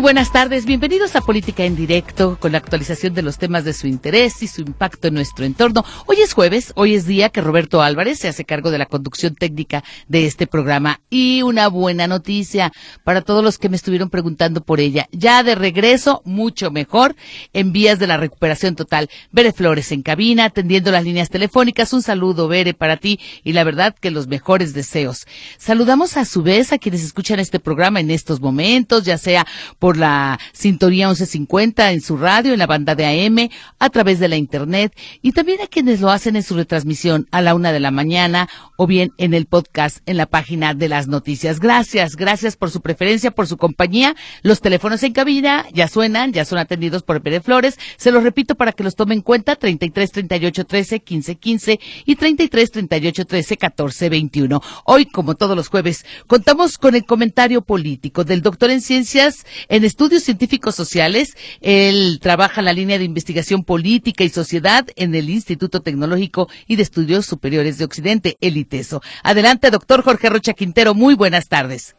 Buenas tardes, bienvenidos a Política en Directo con la actualización de los temas de su interés y su impacto en nuestro entorno. Hoy es jueves, hoy es día que Roberto Álvarez se hace cargo de la conducción técnica de este programa y una buena noticia para todos los que me estuvieron preguntando por ella. Ya de regreso, mucho mejor, en vías de la recuperación total. Bere Flores en cabina, atendiendo las líneas telefónicas. Un saludo, Bere, para ti y la verdad que los mejores deseos. Saludamos a su vez a quienes escuchan este programa en estos momentos, ya sea por la sintonía 1150 en su radio, en la banda de AM, a través de la internet y también a quienes lo hacen en su retransmisión a la una de la mañana o bien en el podcast en la página de las noticias. Gracias, gracias por su preferencia, por su compañía. Los teléfonos en cabina ya suenan, ya son atendidos por Pérez Flores. Se los repito para que los tomen en cuenta, 33 38 13 15 15 y 33 38 13 14 21. Hoy, como todos los jueves, contamos con el comentario político del doctor en ciencias en estudios científicos sociales. Él trabaja en la línea de investigación política y sociedad en el Instituto Tecnológico y de Estudios Superiores de Occidente, el ITESO. Adelante, doctor Jorge Rocha Quintero. Muy buenas tardes.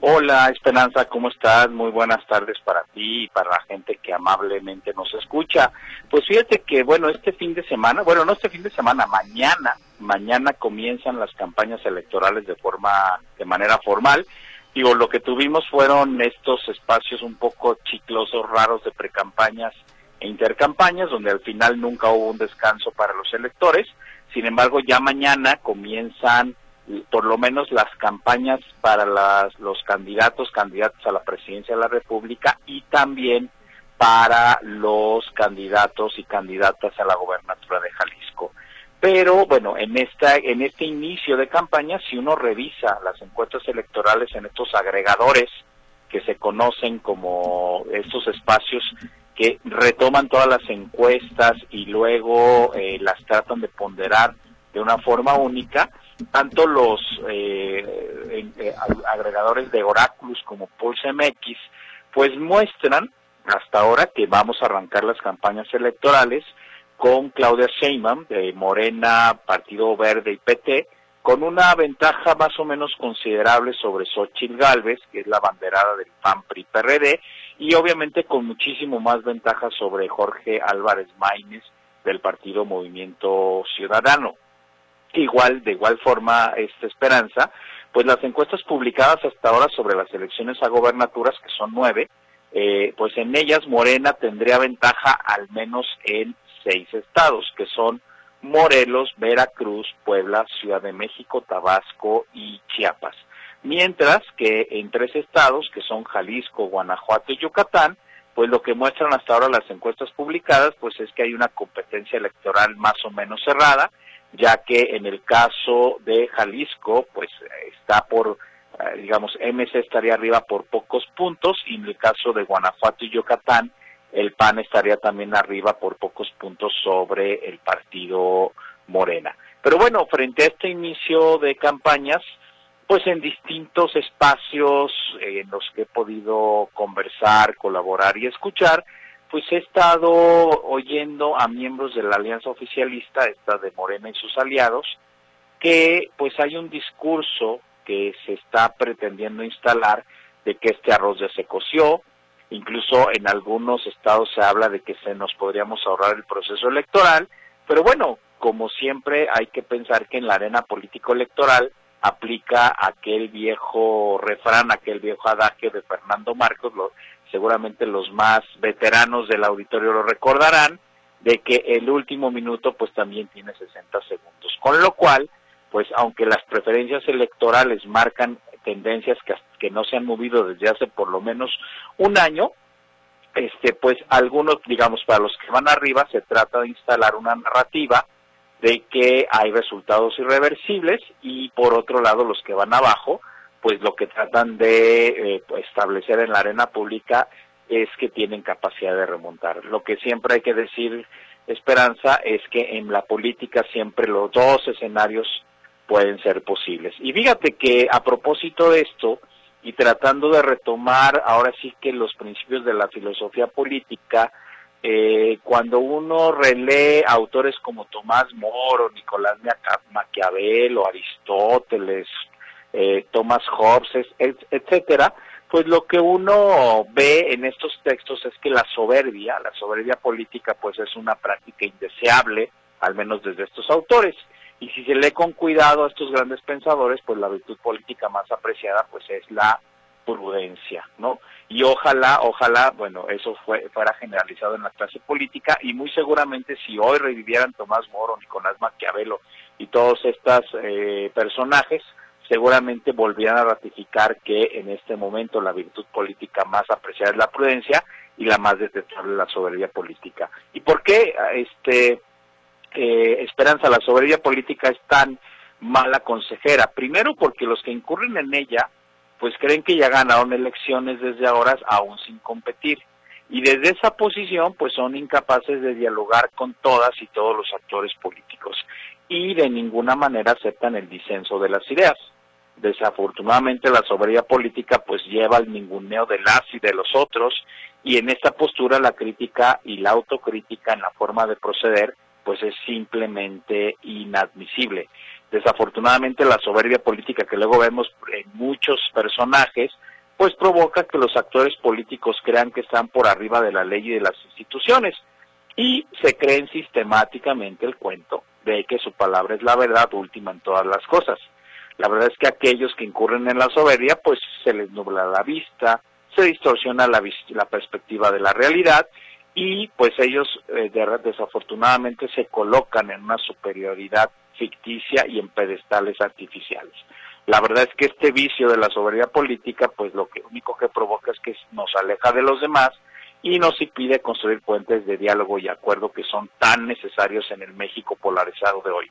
Hola Esperanza, ¿cómo estás? Muy buenas tardes para ti y para la gente que amablemente nos escucha. Pues fíjate que, bueno, este fin de semana, bueno, no este fin de semana, mañana, mañana comienzan las campañas electorales de forma, de manera formal Digo, lo que tuvimos fueron estos espacios un poco chiclosos, raros de precampañas e intercampañas, donde al final nunca hubo un descanso para los electores. Sin embargo, ya mañana comienzan por lo menos las campañas para las, los candidatos, candidatos a la presidencia de la República y también para los candidatos y candidatas a la gobernatura de Jalisco. Pero bueno, en esta en este inicio de campaña, si uno revisa las encuestas electorales en estos agregadores que se conocen como estos espacios que retoman todas las encuestas y luego eh, las tratan de ponderar de una forma única, tanto los eh, eh, agregadores de Oráculos como Pulse MX, pues muestran hasta ahora que vamos a arrancar las campañas electorales con Claudia Sheinbaum de Morena, Partido Verde y PT, con una ventaja más o menos considerable sobre Xochitl Galvez, que es la banderada del PAN PRI PRD, y obviamente con muchísimo más ventaja sobre Jorge Álvarez Maínez del Partido Movimiento Ciudadano. Igual, de igual forma, esta esperanza, pues las encuestas publicadas hasta ahora sobre las elecciones a gobernaturas, que son nueve, eh, pues en ellas Morena tendría ventaja al menos en seis estados, que son Morelos, Veracruz, Puebla, Ciudad de México, Tabasco y Chiapas. Mientras que en tres estados, que son Jalisco, Guanajuato y Yucatán, pues lo que muestran hasta ahora las encuestas publicadas, pues es que hay una competencia electoral más o menos cerrada, ya que en el caso de Jalisco, pues está por, eh, digamos, MC estaría arriba por pocos puntos, y en el caso de Guanajuato y Yucatán, el PAN estaría también arriba por pocos puntos sobre el partido Morena. Pero bueno, frente a este inicio de campañas, pues en distintos espacios en los que he podido conversar, colaborar y escuchar, pues he estado oyendo a miembros de la alianza oficialista, esta de Morena y sus aliados, que pues hay un discurso que se está pretendiendo instalar de que este arroz ya se coció, Incluso en algunos estados se habla de que se nos podríamos ahorrar el proceso electoral, pero bueno, como siempre hay que pensar que en la arena político-electoral aplica aquel viejo refrán, aquel viejo adagio de Fernando Marcos, seguramente los más veteranos del auditorio lo recordarán, de que el último minuto pues también tiene 60 segundos. Con lo cual, pues aunque las preferencias electorales marcan tendencias que, que no se han movido desde hace por lo menos un año, este, pues algunos, digamos, para los que van arriba se trata de instalar una narrativa de que hay resultados irreversibles y por otro lado los que van abajo, pues lo que tratan de eh, pues, establecer en la arena pública es que tienen capacidad de remontar. Lo que siempre hay que decir, Esperanza, es que en la política siempre los dos escenarios pueden ser posibles. Y fíjate que a propósito de esto, y tratando de retomar ahora sí que los principios de la filosofía política, eh, cuando uno relee autores como Tomás Moro, Nicolás Maquiavelo, Aristóteles, eh, Thomas Hobbes, etcétera, pues lo que uno ve en estos textos es que la soberbia, la soberbia política, pues es una práctica indeseable, al menos desde estos autores. Y si se lee con cuidado a estos grandes pensadores, pues la virtud política más apreciada, pues es la prudencia, ¿no? Y ojalá, ojalá, bueno, eso fue, fuera generalizado en la clase política y muy seguramente si hoy revivieran Tomás Moro, Nicolás Maquiavelo y todos estos eh, personajes, seguramente volvieran a ratificar que en este momento la virtud política más apreciada es la prudencia y la más detestable la soberbia política. ¿Y por qué este eh, Esperanza la soberbia política es tan mala consejera? Primero porque los que incurren en ella pues creen que ya ganaron elecciones desde ahora aún sin competir. Y desde esa posición, pues son incapaces de dialogar con todas y todos los actores políticos y de ninguna manera aceptan el disenso de las ideas. Desafortunadamente la soberbia política pues lleva al ninguneo de las y de los otros y en esta postura la crítica y la autocrítica en la forma de proceder pues es simplemente inadmisible. Desafortunadamente la soberbia política que luego vemos en muchos personajes, pues provoca que los actores políticos crean que están por arriba de la ley y de las instituciones y se creen sistemáticamente el cuento de que su palabra es la verdad última en todas las cosas. La verdad es que aquellos que incurren en la soberbia, pues se les nubla la vista, se distorsiona la, la perspectiva de la realidad y pues ellos eh, desafortunadamente se colocan en una superioridad ficticia y en pedestales artificiales. La verdad es que este vicio de la soberbia política, pues lo que único que provoca es que nos aleja de los demás y nos impide construir puentes de diálogo y acuerdo que son tan necesarios en el México polarizado de hoy.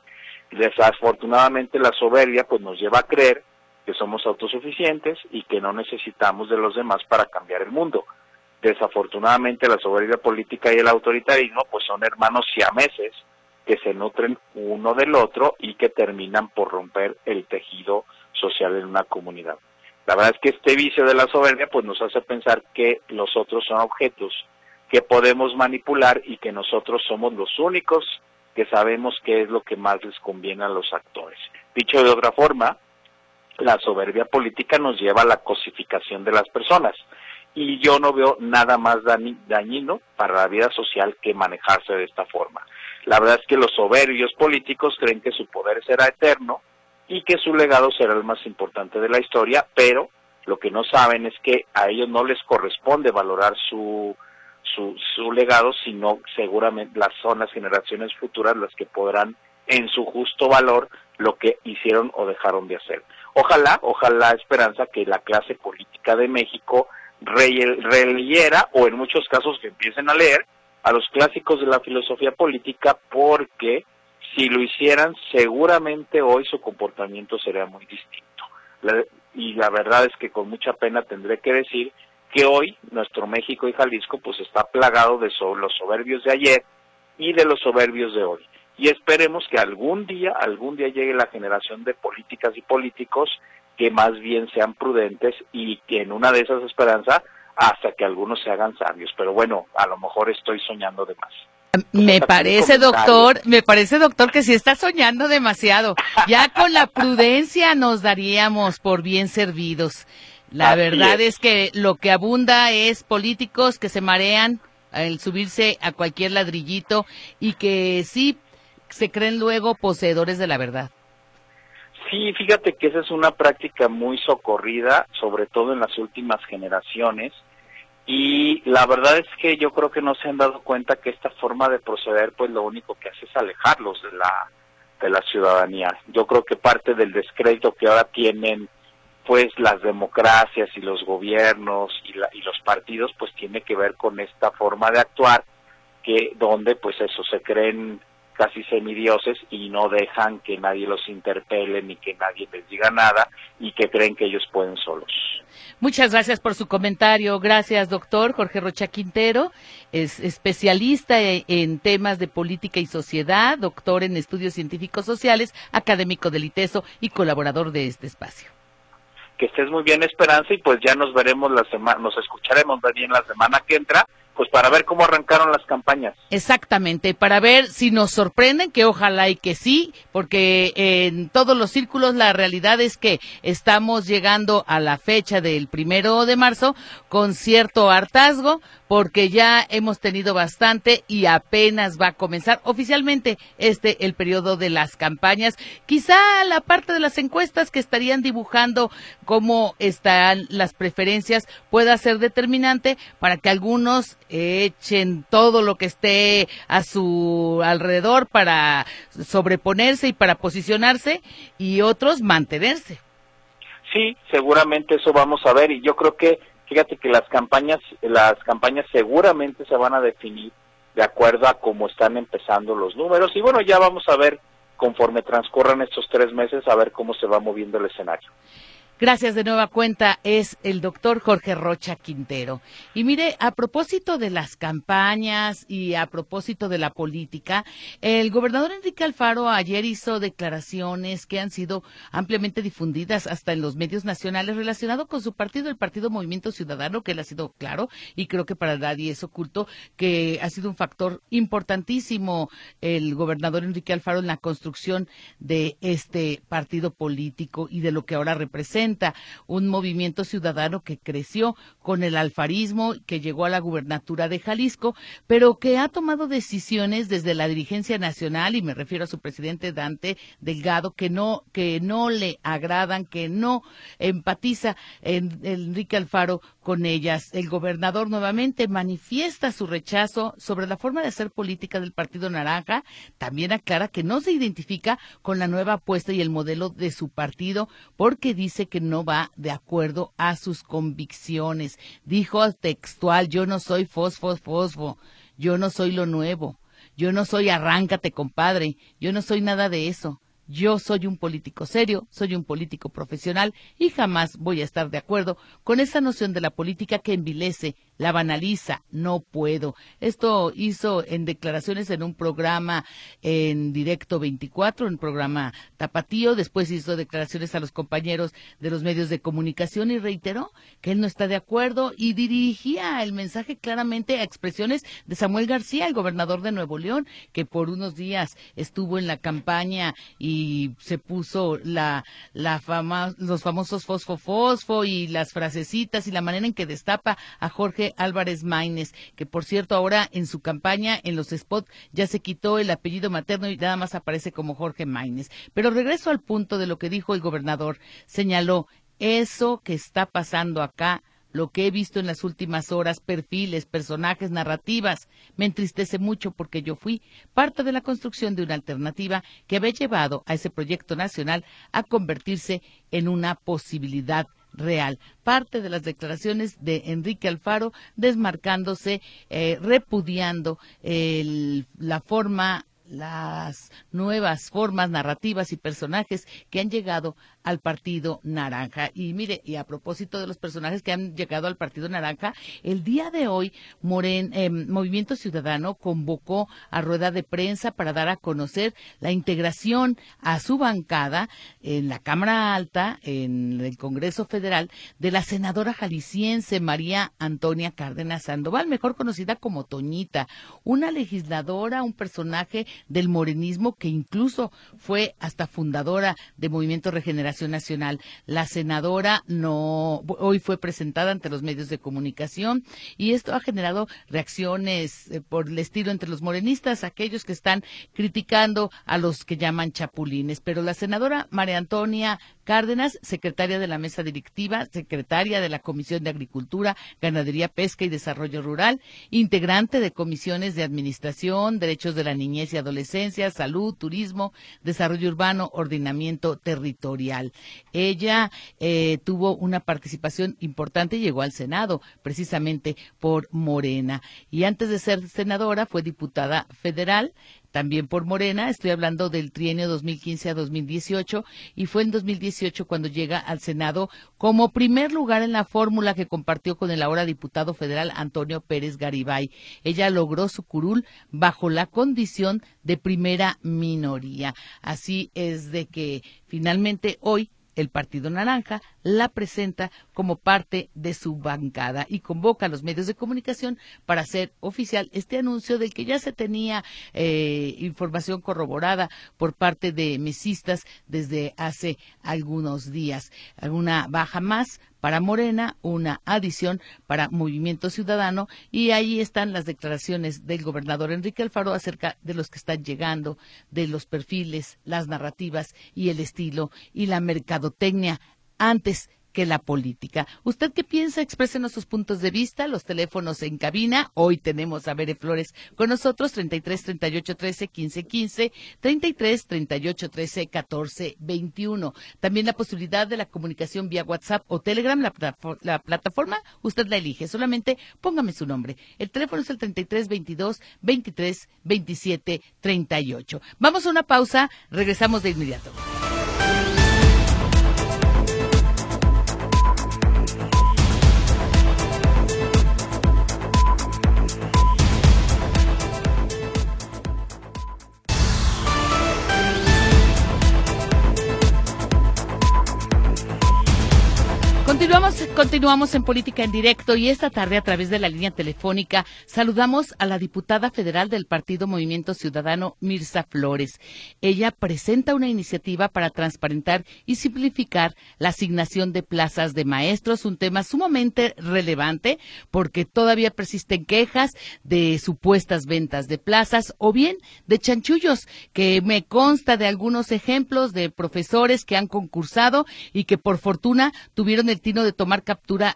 Desafortunadamente la soberbia pues nos lleva a creer que somos autosuficientes y que no necesitamos de los demás para cambiar el mundo. Desafortunadamente la soberbia política y el autoritarismo pues son hermanos siameses que se nutren uno del otro y que terminan por romper el tejido social en una comunidad. La verdad es que este vicio de la soberbia pues nos hace pensar que los otros son objetos que podemos manipular y que nosotros somos los únicos que sabemos qué es lo que más les conviene a los actores. Dicho de otra forma, la soberbia política nos lleva a la cosificación de las personas y yo no veo nada más dañino para la vida social que manejarse de esta forma. La verdad es que los soberbios políticos creen que su poder será eterno y que su legado será el más importante de la historia, pero lo que no saben es que a ellos no les corresponde valorar su, su, su legado, sino seguramente las son las generaciones futuras las que podrán en su justo valor lo que hicieron o dejaron de hacer. Ojalá, ojalá esperanza que la clase política de México releyera o en muchos casos que empiecen a leer a los clásicos de la filosofía política porque si lo hicieran seguramente hoy su comportamiento sería muy distinto. y la verdad es que con mucha pena tendré que decir que hoy nuestro México y Jalisco pues está plagado de los soberbios de ayer y de los soberbios de hoy. Y esperemos que algún día, algún día llegue la generación de políticas y políticos que más bien sean prudentes y que en una de esas esperanzas hasta que algunos se hagan sabios. Pero bueno, a lo mejor estoy soñando de más. Me parece, doctor, me parece, doctor, que si está soñando demasiado. Ya con la prudencia nos daríamos por bien servidos. La verdad es. que lo que abunda es políticos que se marean al subirse a cualquier ladrillito y que sí se creen luego poseedores de la verdad. Sí, fíjate que esa es una práctica muy socorrida, sobre todo en las últimas generaciones, y la verdad es que yo creo que no se han dado cuenta que esta forma de proceder, pues lo único que hace es alejarlos de la de la ciudadanía. Yo creo que parte del descrédito que ahora tienen pues las democracias y los gobiernos y, la, y los partidos pues tiene que ver con esta forma de actuar que donde pues eso se creen casi semidioses y no dejan que nadie los interpele ni que nadie les diga nada y que creen que ellos pueden solos. Muchas gracias por su comentario. Gracias, doctor Jorge Rocha Quintero. Es especialista e, en temas de política y sociedad, doctor en estudios científicos sociales, académico del ITESO y colaborador de este espacio. Que estés muy bien, Esperanza, y pues ya nos veremos la semana, nos escucharemos bien la semana que entra pues para ver cómo arrancaron las campañas. Exactamente, para ver si nos sorprenden, que ojalá y que sí, porque en todos los círculos la realidad es que estamos llegando a la fecha del primero de marzo con cierto hartazgo, porque ya hemos tenido bastante y apenas va a comenzar oficialmente este el periodo de las campañas. Quizá la parte de las encuestas que estarían dibujando cómo están las preferencias pueda ser determinante para que algunos echen todo lo que esté a su alrededor para sobreponerse y para posicionarse y otros mantenerse. Sí, seguramente eso vamos a ver y yo creo que fíjate que las campañas las campañas seguramente se van a definir de acuerdo a cómo están empezando los números y bueno, ya vamos a ver conforme transcurran estos tres meses a ver cómo se va moviendo el escenario. Gracias de nueva cuenta, es el doctor Jorge Rocha Quintero. Y mire, a propósito de las campañas y a propósito de la política, el gobernador Enrique Alfaro ayer hizo declaraciones que han sido ampliamente difundidas hasta en los medios nacionales relacionado con su partido, el Partido Movimiento Ciudadano, que él ha sido claro y creo que para nadie es oculto que ha sido un factor importantísimo el gobernador Enrique Alfaro en la construcción de este partido político y de lo que ahora representa un movimiento ciudadano que creció con el alfarismo, que llegó a la gubernatura de Jalisco, pero que ha tomado decisiones desde la dirigencia nacional, y me refiero a su presidente Dante Delgado, que no, que no le agradan, que no empatiza en, Enrique Alfaro con ellas. El gobernador nuevamente manifiesta su rechazo sobre la forma de hacer política del Partido Naranja. También aclara que no se identifica con la nueva apuesta y el modelo de su partido porque dice que no va de acuerdo a sus convicciones. Dijo textual, yo no soy fosfo, fosfo, yo no soy lo nuevo, yo no soy arráncate, compadre, yo no soy nada de eso. Yo soy un político serio, soy un político profesional y jamás voy a estar de acuerdo con esa noción de la política que envilece, la banaliza, no puedo. Esto hizo en declaraciones en un programa en directo 24, un programa tapatío, después hizo declaraciones a los compañeros de los medios de comunicación y reiteró que él no está de acuerdo y dirigía el mensaje claramente a expresiones de Samuel García, el gobernador de Nuevo León, que por unos días estuvo en la campaña y se puso la, la fama, los famosos fosfo fosfo y las frasecitas y la manera en que destapa a Jorge Álvarez Maínez, que por cierto ahora en su campaña, en los spots, ya se quitó el apellido materno y nada más aparece como Jorge Maínez. Pero regreso al punto de lo que dijo el gobernador. Señaló, eso que está pasando acá lo que he visto en las últimas horas, perfiles, personajes, narrativas, me entristece mucho porque yo fui parte de la construcción de una alternativa que había llevado a ese proyecto nacional a convertirse en una posibilidad real. Parte de las declaraciones de Enrique Alfaro desmarcándose, eh, repudiando la forma las nuevas formas narrativas y personajes que han llegado al Partido Naranja. Y mire, y a propósito de los personajes que han llegado al Partido Naranja, el día de hoy Moren, eh, Movimiento Ciudadano convocó a rueda de prensa para dar a conocer la integración a su bancada en la Cámara Alta, en el Congreso Federal, de la senadora jalisciense María Antonia Cárdenas Sandoval, mejor conocida como Toñita, una legisladora, un personaje del morenismo que incluso fue hasta fundadora de Movimiento Regeneración Nacional. La senadora no hoy fue presentada ante los medios de comunicación y esto ha generado reacciones eh, por el estilo entre los morenistas, aquellos que están criticando a los que llaman chapulines. Pero la senadora María Antonia Cárdenas, secretaria de la mesa directiva, secretaria de la Comisión de Agricultura, Ganadería, Pesca y Desarrollo Rural, integrante de comisiones de Administración, Derechos de la Niñez y Adolescencia, Salud, Turismo, Desarrollo Urbano, Ordenamiento Territorial. Ella eh, tuvo una participación importante y llegó al Senado, precisamente por Morena. Y antes de ser senadora, fue diputada federal también por Morena. Estoy hablando del trienio 2015 a 2018 y fue en 2018 cuando llega al Senado como primer lugar en la fórmula que compartió con el ahora diputado federal Antonio Pérez Garibay. Ella logró su curul bajo la condición de primera minoría. Así es de que finalmente hoy el Partido Naranja la presenta como parte de su bancada y convoca a los medios de comunicación para hacer oficial este anuncio del que ya se tenía eh, información corroborada por parte de mesistas desde hace algunos días. Una baja más para Morena, una adición para Movimiento Ciudadano y ahí están las declaraciones del gobernador Enrique Alfaro acerca de los que están llegando, de los perfiles, las narrativas y el estilo y la mercadotecnia antes que la política. ¿Usted qué piensa? Exprésenos sus puntos de vista, los teléfonos en cabina. Hoy tenemos a Bere Flores con nosotros, 33 38 13 15 15, 33 38 13 14 21. También la posibilidad de la comunicación vía WhatsApp o Telegram, la, la plataforma, usted la elige. Solamente póngame su nombre. El teléfono es el 33 22 23 27 38. Vamos a una pausa, regresamos de inmediato. Continuamos, en Política en Directo y esta tarde a través de la línea telefónica saludamos a la diputada federal del Partido Movimiento Ciudadano, Mirza Flores. Ella presenta una iniciativa para transparentar y simplificar la asignación de plazas de maestros, un tema sumamente relevante porque todavía persisten quejas de supuestas ventas de plazas o bien de chanchullos, que me consta de algunos ejemplos de profesores que han concursado y que por fortuna tuvieron el de tomar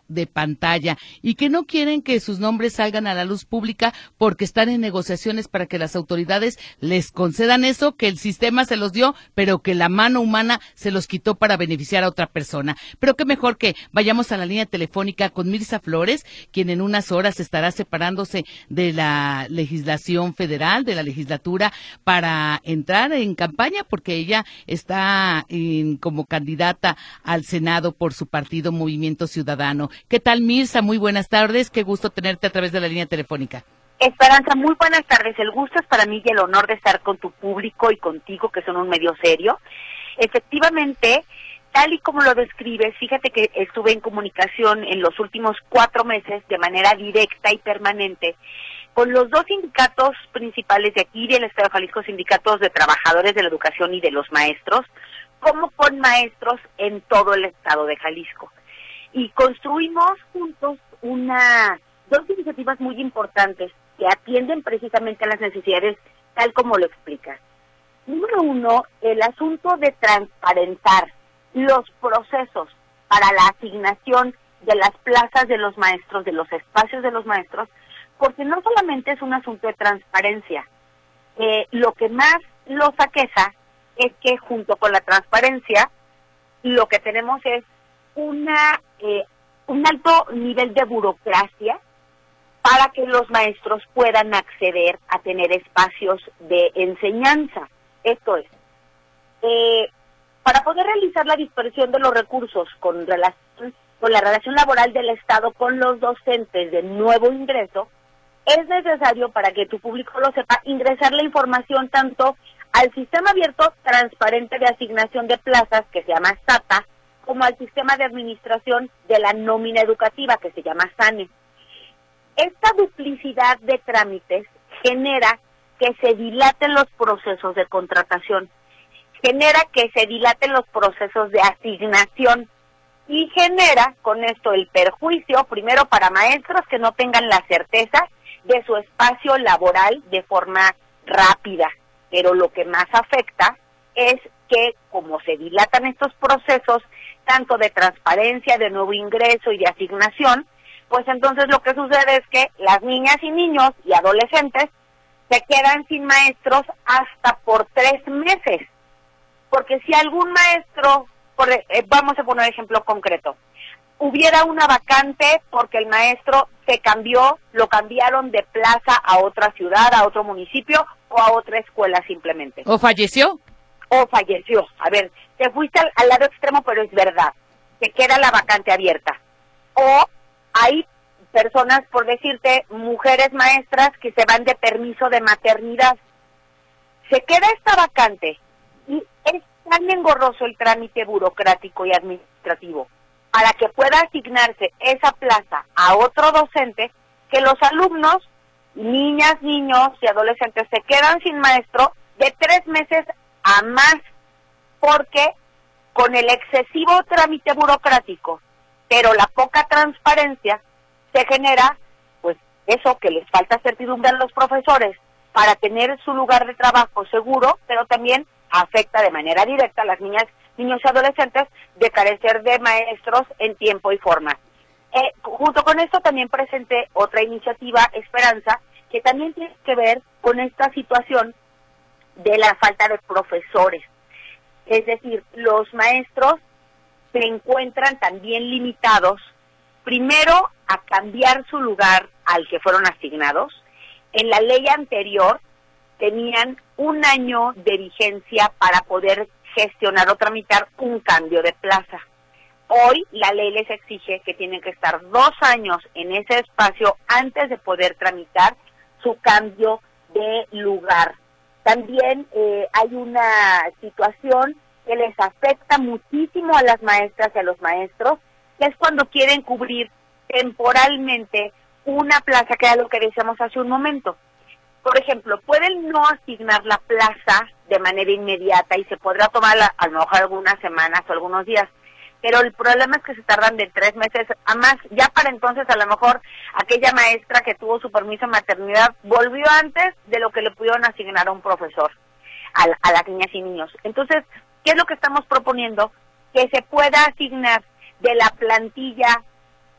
de pantalla y que no quieren que sus nombres salgan a la luz pública porque están en negociaciones para que las autoridades les concedan eso que el sistema se los dio, pero que la mano humana se los quitó para beneficiar a otra persona. Pero qué mejor que vayamos a la línea telefónica con Mirza Flores, quien en unas horas estará separándose de la legislación federal, de la legislatura, para entrar en campaña porque ella está como candidata al Senado por su partido Movimiento Ciudadano. ¿Qué tal, Mirza? Muy buenas tardes. Qué gusto tenerte a través de la línea telefónica. Esperanza, muy buenas tardes. El gusto es para mí y el honor de estar con tu público y contigo, que son un medio serio. Efectivamente, tal y como lo describes, fíjate que estuve en comunicación en los últimos cuatro meses de manera directa y permanente con los dos sindicatos principales de aquí del Estado de Jalisco, sindicatos de trabajadores de la educación y de los maestros, como con maestros en todo el Estado de Jalisco y construimos juntos una dos iniciativas muy importantes que atienden precisamente a las necesidades tal como lo explicas. Número uno, el asunto de transparentar los procesos para la asignación de las plazas de los maestros, de los espacios de los maestros, porque no solamente es un asunto de transparencia, eh, lo que más los aqueja es que junto con la transparencia, lo que tenemos es una eh, un alto nivel de burocracia para que los maestros puedan acceder a tener espacios de enseñanza. Esto es, eh, para poder realizar la dispersión de los recursos con, relación, con la relación laboral del Estado con los docentes de nuevo ingreso, es necesario, para que tu público lo sepa, ingresar la información tanto al sistema abierto transparente de asignación de plazas, que se llama SATA, como al sistema de administración de la nómina educativa que se llama SANE. Esta duplicidad de trámites genera que se dilaten los procesos de contratación, genera que se dilaten los procesos de asignación y genera con esto el perjuicio, primero para maestros que no tengan la certeza de su espacio laboral de forma rápida, pero lo que más afecta es que como se dilatan estos procesos, tanto de transparencia, de nuevo ingreso y de asignación, pues entonces lo que sucede es que las niñas y niños y adolescentes se quedan sin maestros hasta por tres meses. Porque si algún maestro, por, eh, vamos a poner ejemplo concreto, hubiera una vacante porque el maestro se cambió, lo cambiaron de plaza a otra ciudad, a otro municipio, o a otra escuela simplemente. ¿O falleció? O falleció. A ver, te fuiste al, lado extremo, pero es verdad. Se queda la vacante abierta. O hay personas, por decirte, mujeres maestras que se van de permiso de maternidad. Se queda esta vacante y es tan engorroso el trámite burocrático y administrativo para que pueda asignarse esa plaza a otro docente que los alumnos, niñas, niños y adolescentes se quedan sin maestro de tres meses a más porque con el excesivo trámite burocrático, pero la poca transparencia, se genera, pues, eso que les falta certidumbre a los profesores para tener su lugar de trabajo seguro, pero también afecta de manera directa a las niñas, niños y adolescentes de carecer de maestros en tiempo y forma. Eh, junto con esto también presenté otra iniciativa, Esperanza, que también tiene que ver con esta situación de la falta de profesores. Es decir, los maestros se encuentran también limitados, primero, a cambiar su lugar al que fueron asignados. En la ley anterior tenían un año de vigencia para poder gestionar o tramitar un cambio de plaza. Hoy la ley les exige que tienen que estar dos años en ese espacio antes de poder tramitar su cambio de lugar. También eh, hay una situación que les afecta muchísimo a las maestras y a los maestros, que es cuando quieren cubrir temporalmente una plaza, que era lo que decíamos hace un momento. Por ejemplo, pueden no asignar la plaza de manera inmediata y se podrá tomar a lo mejor algunas semanas o algunos días, pero el problema es que se tardan de tres meses a más. Ya para entonces a lo mejor aquella maestra que tuvo su permiso de maternidad volvió antes de lo que le pudieron asignar a un profesor, a, a las niñas y niños. Entonces, ¿qué es lo que estamos proponiendo? Que se pueda asignar de la plantilla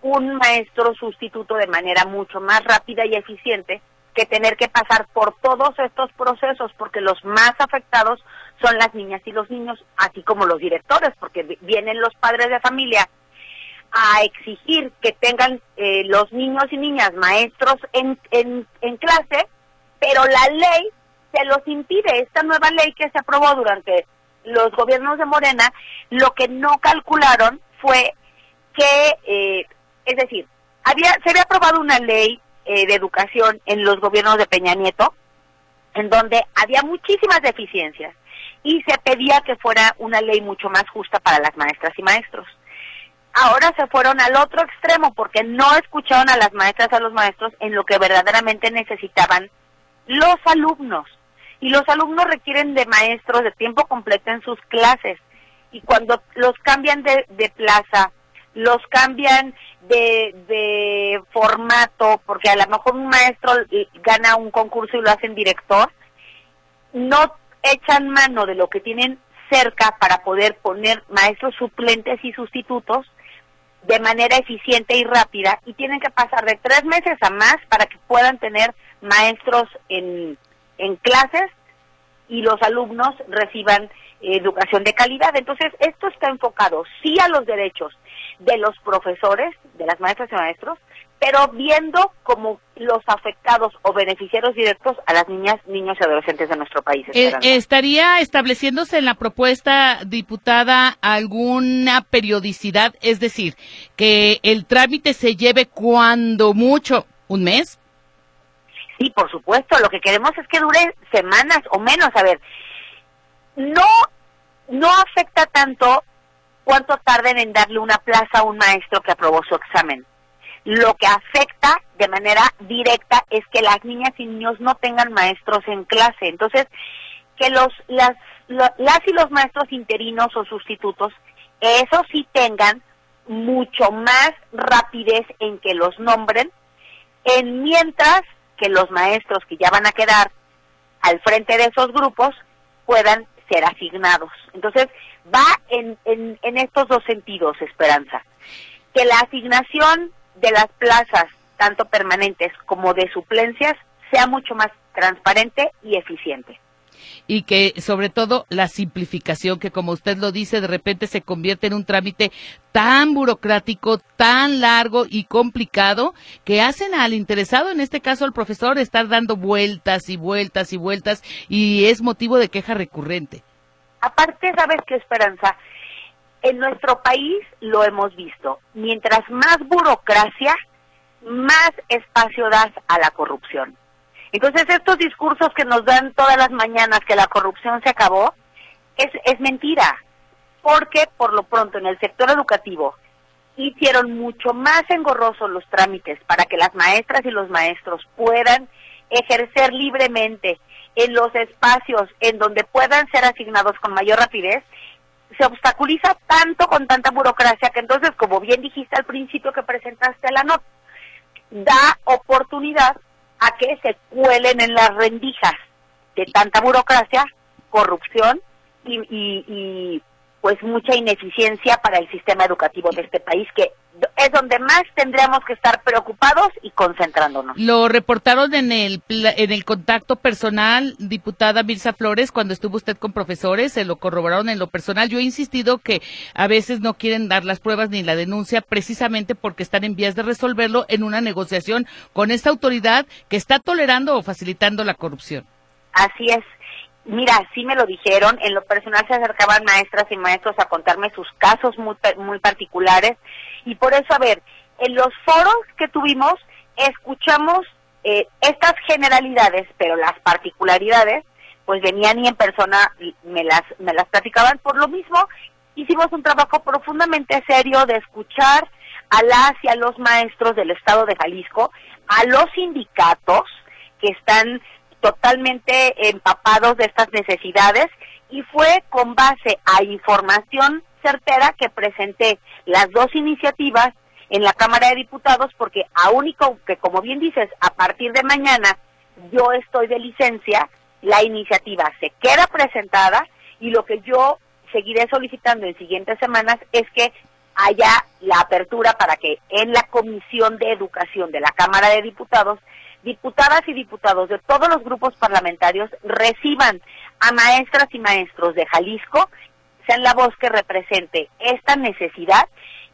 un maestro sustituto de manera mucho más rápida y eficiente que tener que pasar por todos estos procesos, porque los más afectados son las niñas y los niños, así como los directores, porque vienen los padres de familia a exigir que tengan eh, los niños y niñas maestros en, en, clase, pero la ley se los impide. Esta nueva ley que se aprobó durante los gobiernos de Morena, lo que no calcularon fue que, eh, es decir, había, se había aprobado una ley eh, de educación en los gobiernos de Peña Nieto, en donde había muchísimas deficiencias y se pedía que fuera una ley mucho más justa para las maestras y maestros. Ahora se fueron al otro extremo porque no escucharon a las maestras a los maestros en lo que verdaderamente necesitaban los alumnos. Y los alumnos requieren de maestros de tiempo completo en sus clases. Y cuando los cambian de, de plaza, los cambian de, de formato, porque a lo mejor un maestro gana un concurso y lo hacen director, no echan mano de lo que tienen cerca para poder poner maestros suplentes y sustitutos de manera eficiente y rápida y tienen que pasar de tres meses a más para que puedan tener maestros en, en clases y los alumnos reciban educación de calidad. Entonces, esto está enfocado sí a los derechos de los profesores, de las maestras y maestros, pero viendo como los afectados o beneficiarios directos a las niñas, niños y adolescentes de nuestro país. Eh, ¿Estaría estableciéndose en la propuesta, diputada, alguna periodicidad? Es decir, que el trámite se lleve cuando mucho, un mes. Sí, por supuesto. Lo que queremos es que dure semanas o menos. A ver, no, no afecta tanto cuánto tarden en darle una plaza a un maestro que aprobó su examen. Lo que afecta de manera directa es que las niñas y niños no tengan maestros en clase. Entonces, que los las, las y los maestros interinos o sustitutos, eso sí tengan mucho más rapidez en que los nombren, en mientras que los maestros que ya van a quedar al frente de esos grupos puedan ser asignados. Entonces, va en, en, estos dos sentidos, Esperanza. Que la asignación de las plazas, tanto permanentes como de suplencias, sea mucho más transparente y eficiente. y que sobre todo la simplificación que como usted lo dice de repente se convierte en un trámite tan burocrático, tan largo y complicado que hacen al interesado, en este caso al profesor, estar dando vueltas y vueltas y vueltas y es motivo de queja recurrente. Aparte, ¿sabes qué esperanza? En nuestro país lo hemos visto. Mientras más burocracia, más espacio das a la corrupción. Entonces, estos discursos que nos dan todas las mañanas que la corrupción se acabó, es, es mentira. Porque, por lo pronto, en el sector educativo, hicieron mucho más engorrosos los trámites para que las maestras y los maestros puedan ejercer libremente en los espacios en donde puedan ser asignados con mayor rapidez, se obstaculiza tanto con tanta burocracia que entonces, como bien dijiste al principio que presentaste la nota, da oportunidad a que se cuelen en las rendijas de tanta burocracia, corrupción y, y pues mucha ineficiencia para el sistema educativo de este país que es donde más tendríamos que estar preocupados y concentrándonos. Lo reportaron en el en el contacto personal, diputada Mirza Flores, cuando estuvo usted con profesores, se lo corroboraron en lo personal. Yo he insistido que a veces no quieren dar las pruebas ni la denuncia precisamente porque están en vías de resolverlo en una negociación con esta autoridad que está tolerando o facilitando la corrupción. Así es. Mira, sí me lo dijeron, en lo personal se acercaban maestras y maestros a contarme sus casos muy, muy particulares y por eso, a ver, en los foros que tuvimos escuchamos eh, estas generalidades, pero las particularidades, pues venían y en persona me las, me las platicaban. Por lo mismo, hicimos un trabajo profundamente serio de escuchar a las y a los maestros del Estado de Jalisco, a los sindicatos que están totalmente empapados de estas necesidades y fue con base a información certera que presenté las dos iniciativas en la Cámara de Diputados porque a único que como bien dices a partir de mañana yo estoy de licencia la iniciativa se queda presentada y lo que yo seguiré solicitando en siguientes semanas es que haya la apertura para que en la Comisión de Educación de la Cámara de Diputados diputadas y diputados de todos los grupos parlamentarios reciban a maestras y maestros de Jalisco, sean la voz que represente esta necesidad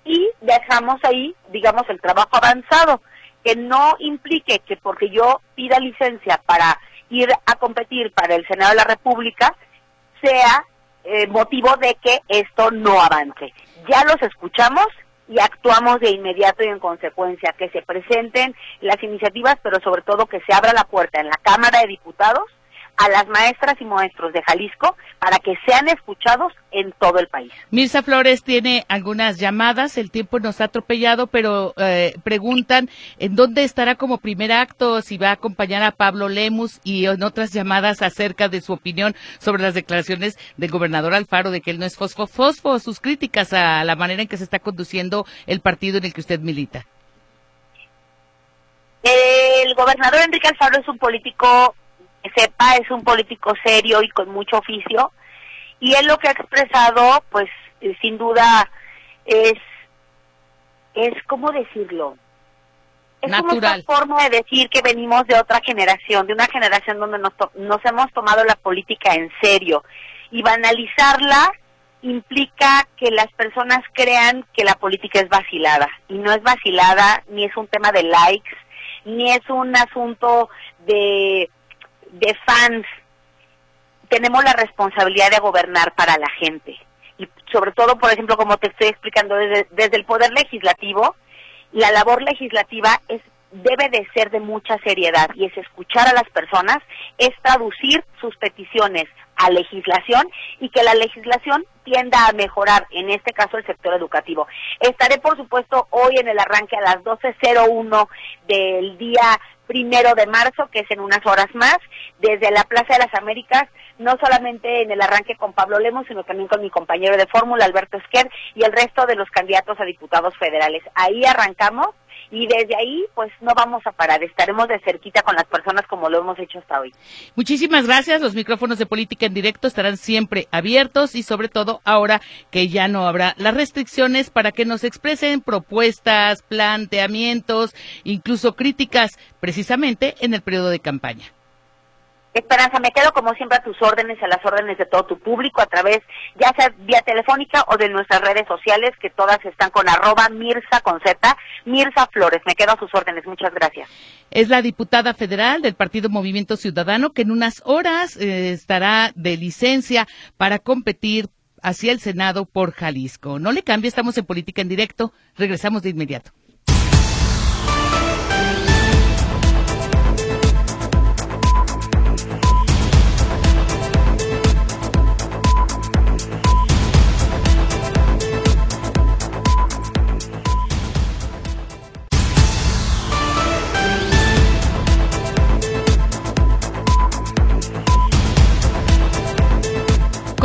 y dejamos ahí, digamos, el trabajo avanzado, que no implique que porque yo pida licencia para ir a competir para el Senado de la República, sea eh, motivo de que esto no avance. Ya los escuchamos, y actuamos de inmediato y en consecuencia, que se presenten las iniciativas, pero sobre todo que se abra la puerta en la Cámara de Diputados a las maestras y maestros de Jalisco para que sean escuchados en todo el país. Mirza Flores tiene algunas llamadas, el tiempo nos ha atropellado, pero eh, preguntan en dónde estará como primer acto, si va a acompañar a Pablo Lemus y en otras llamadas acerca de su opinión sobre las declaraciones del gobernador Alfaro de que él no es fosfo, fosfo, sus críticas a la manera en que se está conduciendo el partido en el que usted milita. El gobernador Enrique Alfaro es un político sepa es un político serio y con mucho oficio. Y él lo que ha expresado pues eh, sin duda es es cómo decirlo es Natural. una forma de decir que venimos de otra generación de una generación donde nos, nos hemos tomado la política en serio. Y banalizarla implica que las personas crean que la política es vacilada. Y no es vacilada ni es un tema de likes ni es un asunto de de fans, tenemos la responsabilidad de gobernar para la gente. Y sobre todo, por ejemplo, como te estoy explicando, desde, desde el Poder Legislativo, la labor legislativa es debe de ser de mucha seriedad y es escuchar a las personas, es traducir sus peticiones a legislación y que la legislación tienda a mejorar, en este caso el sector educativo. Estaré, por supuesto, hoy en el arranque a las 12.01 del día primero de marzo, que es en unas horas más, desde la Plaza de las Américas, no solamente en el arranque con Pablo Lemos, sino también con mi compañero de fórmula, Alberto Esquer, y el resto de los candidatos a diputados federales. Ahí arrancamos y desde ahí pues no vamos a parar, estaremos de cerquita con las personas como lo hemos hecho hasta hoy. Muchísimas gracias, los micrófonos de política en directo estarán siempre abiertos y sobre todo ahora que ya no habrá las restricciones para que nos expresen propuestas, planteamientos, incluso críticas precisamente en el periodo de campaña. Esperanza, me quedo como siempre a tus órdenes, a las órdenes de todo tu público, a través, ya sea vía telefónica o de nuestras redes sociales, que todas están con arroba Mirza con Mirza Flores. Me quedo a sus órdenes. Muchas gracias. Es la diputada federal del Partido Movimiento Ciudadano que en unas horas eh, estará de licencia para competir hacia el Senado por Jalisco. No le cambie, estamos en política en directo. Regresamos de inmediato.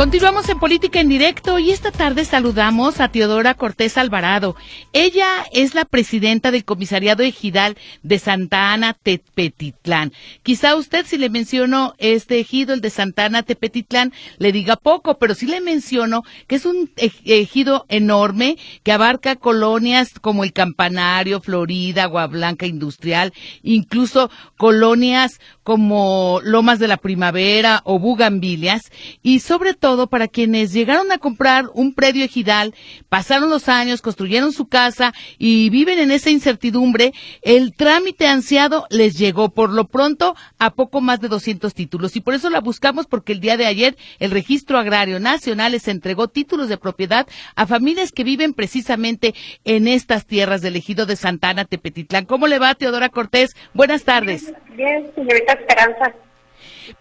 Continuamos en Política en Directo y esta tarde saludamos a Teodora Cortés Alvarado. Ella es la presidenta del Comisariado Ejidal de Santa Ana Tepetitlán. Quizá usted si le menciono este ejido, el de Santa Ana Tepetitlán, le diga poco, pero sí le menciono que es un ejido enorme que abarca colonias como el Campanario, Florida, Agua Blanca Industrial, incluso colonias como Lomas de la Primavera o Bugambilias y sobre todo para quienes llegaron a comprar un predio ejidal, pasaron los años, construyeron su casa y viven en esa incertidumbre, el trámite ansiado les llegó por lo pronto a poco más de 200 títulos y por eso la buscamos porque el día de ayer el Registro Agrario Nacional les entregó títulos de propiedad a familias que viven precisamente en estas tierras del ejido de Santana, Tepetitlán. ¿Cómo le va, Teodora Cortés? Buenas tardes. Bien, señorita Esperanza.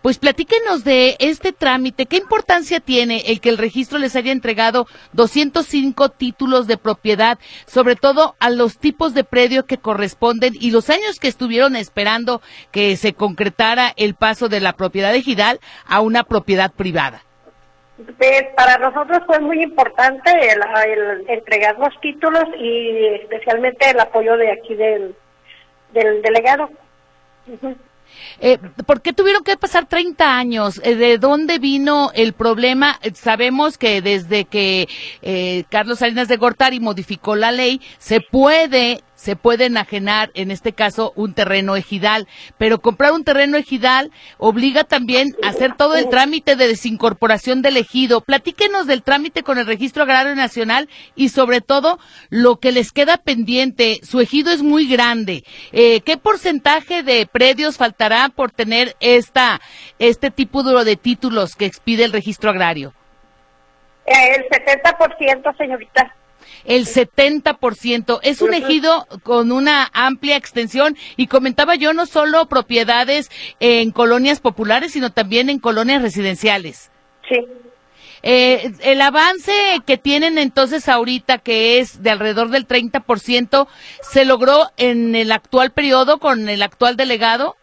Pues platíquenos de este trámite. ¿Qué importancia tiene el que el registro les haya entregado 205 títulos de propiedad, sobre todo a los tipos de predio que corresponden y los años que estuvieron esperando que se concretara el paso de la propiedad ejidal a una propiedad privada? Pues para nosotros fue muy importante el, entregar los títulos y especialmente el apoyo de aquí del, del delegado. Eh, ¿Por qué tuvieron que pasar 30 años? Eh, ¿De dónde vino el problema? Eh, sabemos que desde que Carlos Salinas de Gortari modificó la ley, se puede se puede enajenar, en este caso, un terreno ejidal. Pero comprar un terreno ejidal obliga también a hacer todo el trámite de desincorporación del ejido. Platíquenos del trámite con el Registro Agrario Nacional y, sobre todo, lo que les queda pendiente. Su ejido es muy grande. Eh, ¿Qué porcentaje de predios faltará por tener esta, este tipo de títulos que expide el Registro Agrario? Eh, el 70%, señorita el 70%. Es un ejido con una amplia extensión y comentaba yo no solo propiedades en colonias populares, sino también en colonias residenciales. Sí. Eh, el avance que tienen entonces ahorita, que es de alrededor del 30%, ¿se logró en el actual periodo con el actual delegado?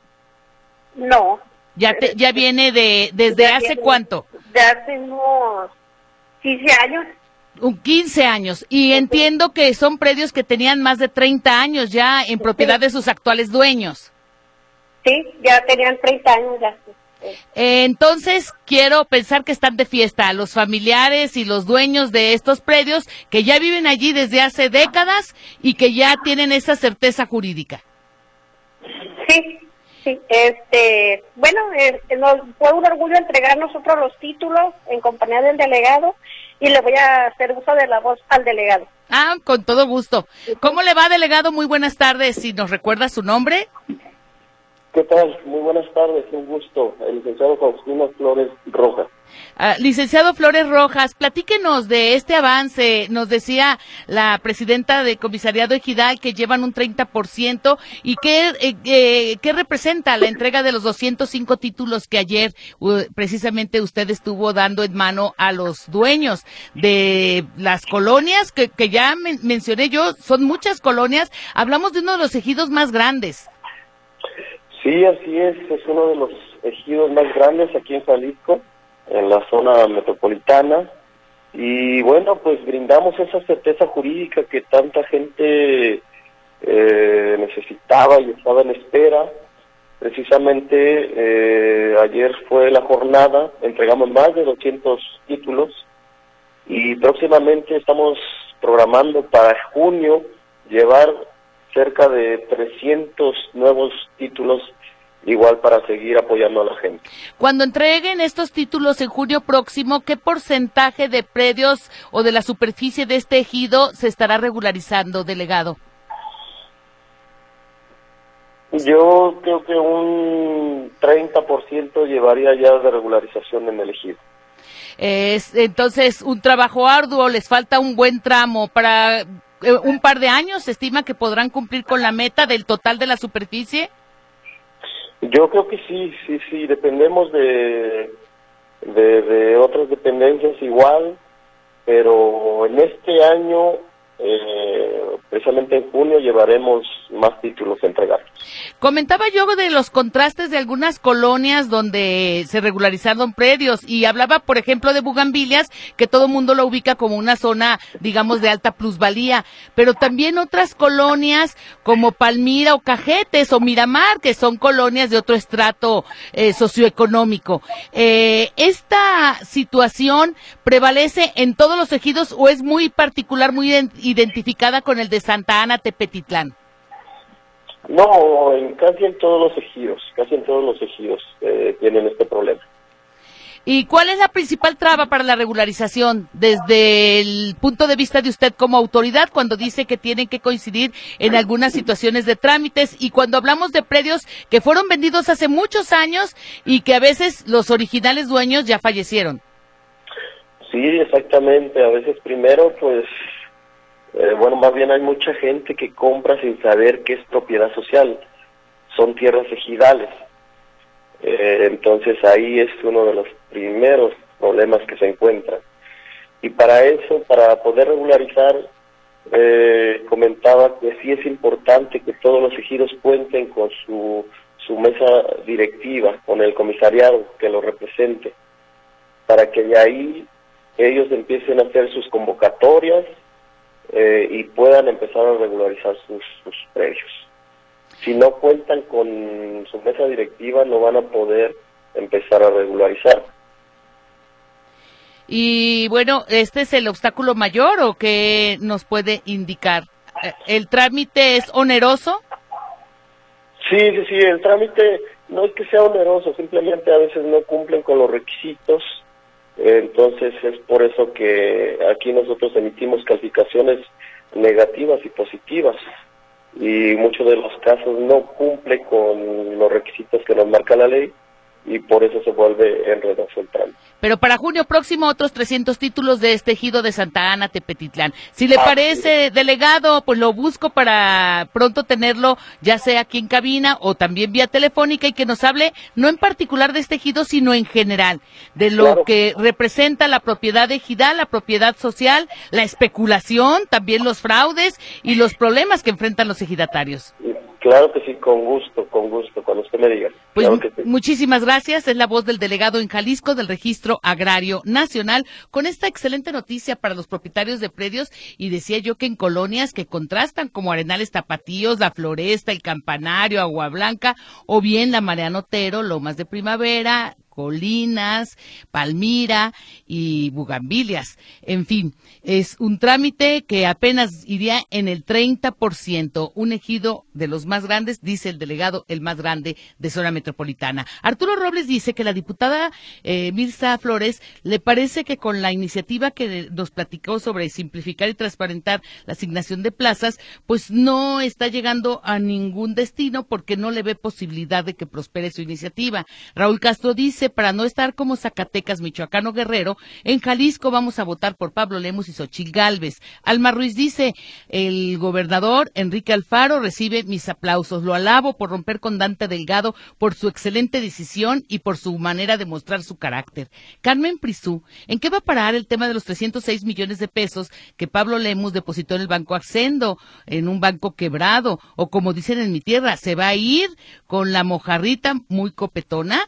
No. ¿Ya, ya viene de desde hace cuánto? De hace unos 15 años. Un 15 años. Y entiendo que son predios que tenían más de 30 años ya en propiedad de sus actuales dueños. Sí, ya tenían 30 años ya. Entonces, quiero pensar que están de fiesta los familiares y los dueños de estos predios que ya viven allí desde hace décadas y que ya tienen esa certeza jurídica. Sí, sí. Este, bueno, eh, nos fue un orgullo entregar nosotros los títulos en compañía del delegado y le voy a hacer uso de la voz al delegado. Ah, con todo gusto. ¿Cómo le va, delegado? Muy buenas tardes. Si nos recuerda su nombre. ¿Qué tal? Muy buenas tardes, un gusto. El licenciado Faustino Flores Rojas. Ah, licenciado Flores Rojas, platíquenos de este avance. Nos decía la presidenta del Comisariado Ejidal que llevan un 30% y qué, eh, eh, qué representa la entrega de los 205 títulos que ayer precisamente usted estuvo dando en mano a los dueños de las colonias que, que ya mencioné yo. Son muchas colonias. Hablamos de uno de los ejidos más grandes. Sí, así es, es uno de los ejidos más grandes aquí en Jalisco, en la zona metropolitana. Y bueno, pues brindamos esa certeza jurídica que tanta gente eh, necesitaba y estaba en espera. Precisamente eh, ayer fue la jornada, entregamos más de 200 títulos y próximamente estamos programando para junio llevar cerca de 300 nuevos títulos igual para seguir apoyando a la gente. Cuando entreguen estos títulos en junio próximo, ¿qué porcentaje de predios o de la superficie de este ejido se estará regularizando, delegado? Yo creo que un 30% llevaría ya de regularización en el ejido. Es entonces un trabajo arduo, les falta un buen tramo para eh, un par de años, se estima que podrán cumplir con la meta del total de la superficie. Yo creo que sí, sí, sí, dependemos de, de, de otras dependencias igual, pero en este año eh, precisamente en junio llevaremos más títulos a entregar. Comentaba yo de los contrastes de algunas colonias donde se regularizaron predios y hablaba, por ejemplo, de Bugambilias, que todo el mundo lo ubica como una zona, digamos, de alta plusvalía, pero también otras colonias como Palmira o Cajetes o Miramar, que son colonias de otro estrato eh, socioeconómico. Eh, ¿Esta situación prevalece en todos los ejidos o es muy particular, muy identificada con el de Santa Ana Tepetitlán? No, en casi en todos los ejidos, casi en todos los ejidos eh, tienen este problema. ¿Y cuál es la principal traba para la regularización desde el punto de vista de usted como autoridad cuando dice que tienen que coincidir en algunas situaciones de trámites y cuando hablamos de predios que fueron vendidos hace muchos años y que a veces los originales dueños ya fallecieron? Sí, exactamente. A veces primero pues eh, bueno, más bien hay mucha gente que compra sin saber qué es propiedad social. Son tierras ejidales. Eh, entonces ahí es uno de los primeros problemas que se encuentran. Y para eso, para poder regularizar, eh, comentaba que sí es importante que todos los ejidos cuenten con su, su mesa directiva, con el comisariado que lo represente, para que de ahí ellos empiecen a hacer sus convocatorias eh, y puedan empezar a regularizar sus, sus precios. Si no cuentan con su mesa directiva, no van a poder empezar a regularizar. Y bueno, ¿este es el obstáculo mayor o qué nos puede indicar? Eh, ¿El trámite es oneroso? Sí, sí, sí, el trámite no es que sea oneroso, simplemente a veces no cumplen con los requisitos entonces es por eso que aquí nosotros emitimos calificaciones negativas y positivas. Y muchos de los casos no cumple con los requisitos que nos marca la ley y por eso se vuelve enredoso el trámite. Pero para junio próximo otros 300 títulos de este ejido de Santa Ana, Tepetitlán. Si le parece, delegado, pues lo busco para pronto tenerlo, ya sea aquí en cabina o también vía telefónica y que nos hable no en particular de este ejido, sino en general, de lo que representa la propiedad ejidal, la propiedad social, la especulación, también los fraudes y los problemas que enfrentan los ejidatarios. Claro que sí, con gusto, con gusto, cuando usted me diga. Pues muchísimas gracias. Es la voz del delegado en Jalisco del Registro Agrario Nacional con esta excelente noticia para los propietarios de predios y decía yo que en colonias que contrastan como Arenales Tapatíos, La Floresta, El Campanario, Agua Blanca o bien la Mariano Otero, Lomas de Primavera, Colinas, Palmira y Bugambilias. En fin, es un trámite que apenas iría en el 30%, un ejido de los más grandes, dice el delegado, el más grande de zona metropolitana. Arturo Robles dice que la diputada eh, Mirza Flores le parece que con la iniciativa que nos platicó sobre simplificar y transparentar la asignación de plazas, pues no está llegando a ningún destino porque no le ve posibilidad de que prospere su iniciativa. Raúl Castro dice para no estar como Zacatecas, Michoacán o Guerrero, en Jalisco vamos a votar por Pablo Lemos y Xochil Gálvez. Alma Ruiz dice, el gobernador Enrique Alfaro recibe mis aplausos. Lo alabo por romper con Dante Delgado, por su excelente decisión y por su manera de mostrar su carácter. Carmen Prisú, ¿en qué va a parar el tema de los 306 millones de pesos que Pablo Lemus depositó en el Banco Accendo, en un banco quebrado? O como dicen en mi tierra, ¿se va a ir con la mojarrita muy copetona?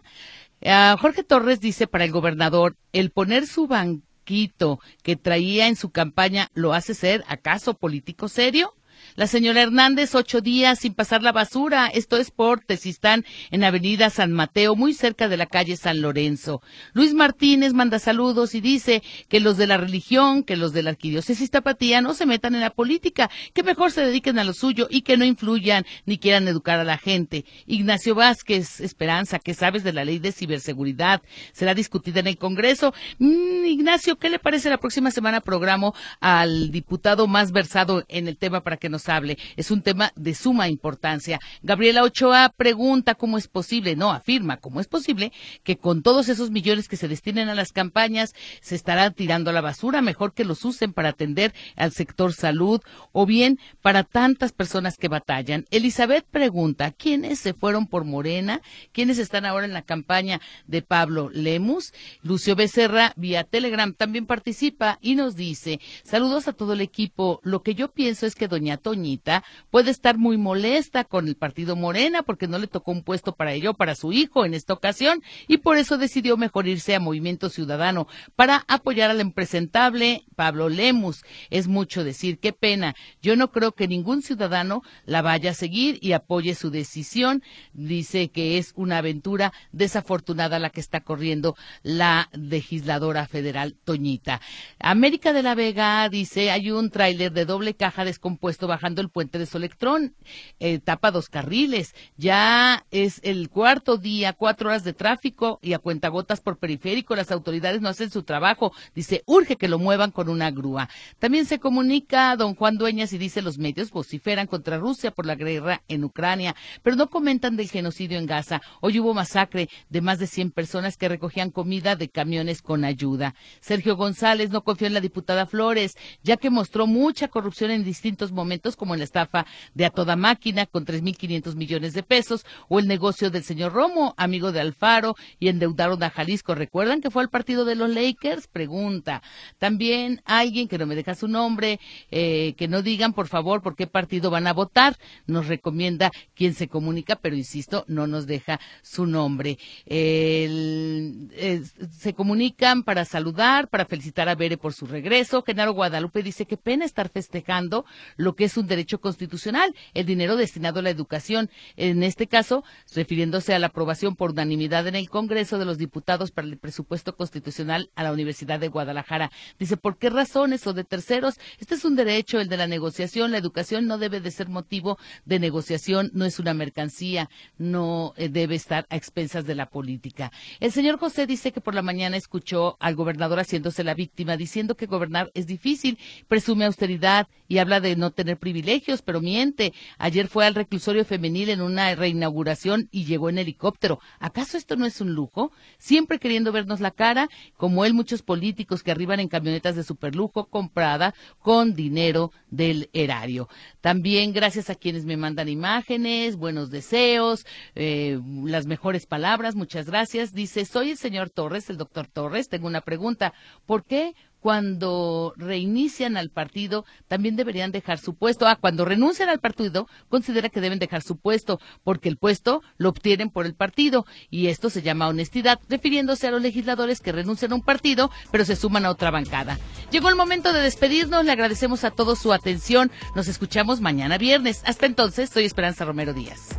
Jorge Torres dice para el gobernador, el poner su banquito que traía en su campaña lo hace ser acaso político serio. La señora Hernández, ocho días sin pasar la basura. Esto es por Tesistán en Avenida San Mateo, muy cerca de la calle San Lorenzo. Luis Martínez manda saludos y dice que los de la religión, que los de la arquidiócesis tapatía no se metan en la política, que mejor se dediquen a lo suyo y que no influyan ni quieran educar a la gente. Ignacio Vázquez, Esperanza, ¿qué sabes de la ley de ciberseguridad? Será discutida en el Congreso. Mm, Ignacio, ¿qué le parece la próxima semana programa al diputado más versado en el tema para que nos hable? Es un tema de suma importancia. Gabriela Ochoa pregunta cómo es posible, no, afirma cómo es posible que con todos esos millones que se destinen a las campañas se estará tirando a la basura, mejor que los usen para atender al sector salud o bien para tantas personas que batallan. Elizabeth pregunta, ¿quiénes se fueron por Morena? ¿Quiénes están ahora en la campaña de Pablo Lemus? Lucio Becerra vía Telegram también participa y nos dice, saludos a todo el equipo. Lo que yo pienso es que doña Toñita puede estar muy molesta con el partido Morena porque no le tocó un puesto para ello, para su hijo en esta ocasión y por eso decidió mejor irse a Movimiento Ciudadano para apoyar al impresentable Pablo Lemus. Es mucho decir, qué pena. Yo no creo que ningún ciudadano la vaya a seguir y apoye su decisión. Dice que es una aventura desafortunada la que está corriendo la legisladora federal Toñita. América de la Vega dice, hay un tráiler de doble caja descompuesto bajando el puente de Solectrón, tapa dos carriles. Ya es el cuarto día, cuatro horas de tráfico y a cuentagotas por periférico. Las autoridades no hacen su trabajo. Dice, urge que lo muevan con una grúa. También se comunica don Juan Dueñas y dice, los medios vociferan contra Rusia por la guerra en Ucrania, pero no comentan del genocidio en Gaza. Hoy hubo masacre de más de 100 personas que recogían comida de camiones con ayuda. Sergio González no confió en la diputada Flores, ya que mostró mucha corrupción en distintos momentos, como en la estafa de a toda máquina con 3.500 millones de pesos, o el negocio del señor Romo, amigo de Alfaro, y endeudaron a Jalisco. ¿Recuerdan que fue al partido de los Lakers? Pregunta. También alguien que no me deja su nombre, eh, que no digan, por favor, por qué partido van a votar. Nos recomienda quien se comunica, pero insisto, no nos deja su nombre. se comunican para saludar, para felicitar a Bere por su regreso. Genaro Guadalupe dice que pena estar festejando lo que es un derecho constitucional, el dinero destinado a la educación. En este caso, refiriéndose a la aprobación por unanimidad en el Congreso de los Diputados para el presupuesto constitucional a la Universidad de Guadalajara. Dice, ¿por qué razones o de terceros? Este es un derecho, el de la negociación. La educación no debe de ser motivo de negociación, no es una mercancía, no eh, debe estar a expensas de la política. El señor José dice que por la mañana escuchó al gobernador haciéndose la víctima, diciendo que gobernar es difícil, presume austeridad y habla de no privilegios, pero miente. Ayer fue al reclusorio femenil en una reinauguración y llegó en helicóptero. ¿Acaso esto no es un lujo? Siempre queriendo vernos la cara, como él muchos políticos que arriban en camionetas de superlujo comprada con dinero del erario. También gracias a quienes me mandan imágenes, buenos deseos, eh, las mejores palabras, muchas gracias. Dice, soy el señor Torres, el doctor Torres, tengo una pregunta. ¿Por qué cuando reinician al partido también deberían dejar su puesto. Ah, cuando renuncian al partido, considera que deben dejar su puesto, porque el puesto lo obtienen por el partido. Y esto se llama honestidad, refiriéndose a los legisladores que renuncian a un partido, pero se suman a otra bancada. Llegó el momento de despedirnos, le agradecemos a todos su atención. Nos escuchamos mañana viernes. Hasta entonces, soy Esperanza Romero Díaz.